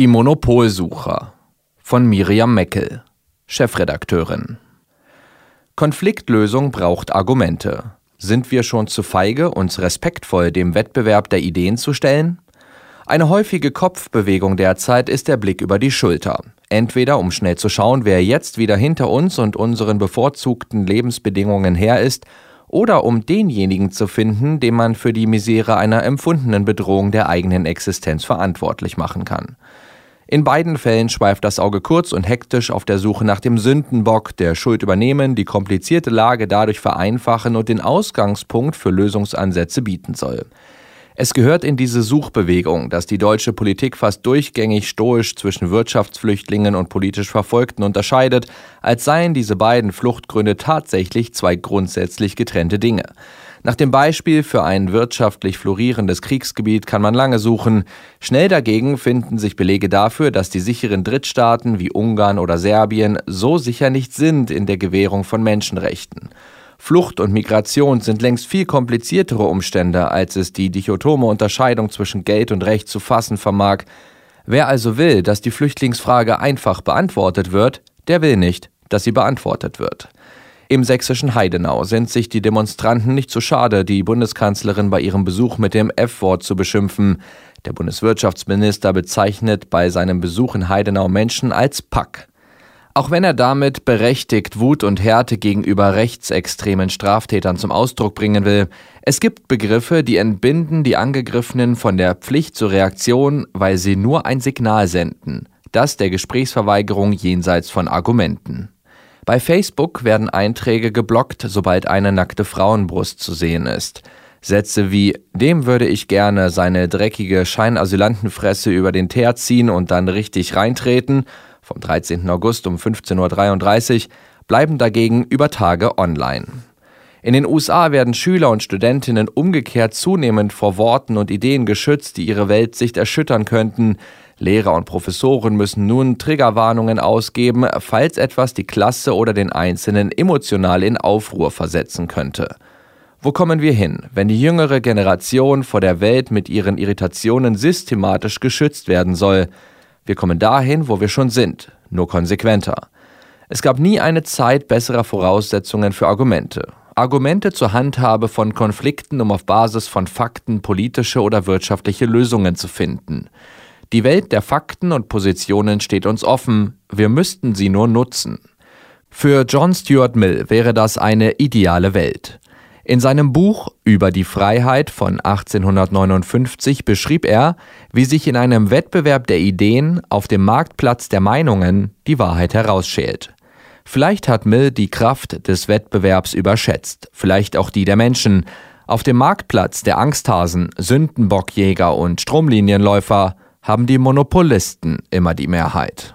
Die Monopolsucher von Miriam Meckel, Chefredakteurin. Konfliktlösung braucht Argumente. Sind wir schon zu feige, uns respektvoll dem Wettbewerb der Ideen zu stellen? Eine häufige Kopfbewegung derzeit ist der Blick über die Schulter. Entweder um schnell zu schauen, wer jetzt wieder hinter uns und unseren bevorzugten Lebensbedingungen her ist, oder um denjenigen zu finden, den man für die Misere einer empfundenen Bedrohung der eigenen Existenz verantwortlich machen kann. In beiden Fällen schweift das Auge kurz und hektisch auf der Suche nach dem Sündenbock, der Schuld übernehmen, die komplizierte Lage dadurch vereinfachen und den Ausgangspunkt für Lösungsansätze bieten soll. Es gehört in diese Suchbewegung, dass die deutsche Politik fast durchgängig stoisch zwischen Wirtschaftsflüchtlingen und politisch Verfolgten unterscheidet, als seien diese beiden Fluchtgründe tatsächlich zwei grundsätzlich getrennte Dinge. Nach dem Beispiel für ein wirtschaftlich florierendes Kriegsgebiet kann man lange suchen. Schnell dagegen finden sich Belege dafür, dass die sicheren Drittstaaten wie Ungarn oder Serbien so sicher nicht sind in der Gewährung von Menschenrechten. Flucht und Migration sind längst viel kompliziertere Umstände, als es die dichotome Unterscheidung zwischen Geld und Recht zu fassen vermag. Wer also will, dass die Flüchtlingsfrage einfach beantwortet wird, der will nicht, dass sie beantwortet wird. Im sächsischen Heidenau sind sich die Demonstranten nicht zu schade, die Bundeskanzlerin bei ihrem Besuch mit dem F-Wort zu beschimpfen. Der Bundeswirtschaftsminister bezeichnet bei seinem Besuch in Heidenau Menschen als Pack. Auch wenn er damit berechtigt Wut und Härte gegenüber rechtsextremen Straftätern zum Ausdruck bringen will, es gibt Begriffe, die entbinden die Angegriffenen von der Pflicht zur Reaktion, weil sie nur ein Signal senden, das der Gesprächsverweigerung jenseits von Argumenten. Bei Facebook werden Einträge geblockt, sobald eine nackte Frauenbrust zu sehen ist. Sätze wie dem würde ich gerne seine dreckige Scheinasylantenfresse über den Teer ziehen und dann richtig reintreten vom 13. August um 15.33 Uhr bleiben dagegen über Tage online. In den USA werden Schüler und Studentinnen umgekehrt zunehmend vor Worten und Ideen geschützt, die ihre Weltsicht erschüttern könnten. Lehrer und Professoren müssen nun Triggerwarnungen ausgeben, falls etwas die Klasse oder den Einzelnen emotional in Aufruhr versetzen könnte. Wo kommen wir hin, wenn die jüngere Generation vor der Welt mit ihren Irritationen systematisch geschützt werden soll? Wir kommen dahin, wo wir schon sind, nur konsequenter. Es gab nie eine Zeit besserer Voraussetzungen für Argumente. Argumente zur Handhabe von Konflikten, um auf Basis von Fakten politische oder wirtschaftliche Lösungen zu finden. Die Welt der Fakten und Positionen steht uns offen, wir müssten sie nur nutzen. Für John Stuart Mill wäre das eine ideale Welt. In seinem Buch Über die Freiheit von 1859 beschrieb er, wie sich in einem Wettbewerb der Ideen auf dem Marktplatz der Meinungen die Wahrheit herausschält. Vielleicht hat Mill die Kraft des Wettbewerbs überschätzt, vielleicht auch die der Menschen. Auf dem Marktplatz der Angsthasen, Sündenbockjäger und Stromlinienläufer haben die Monopolisten immer die Mehrheit.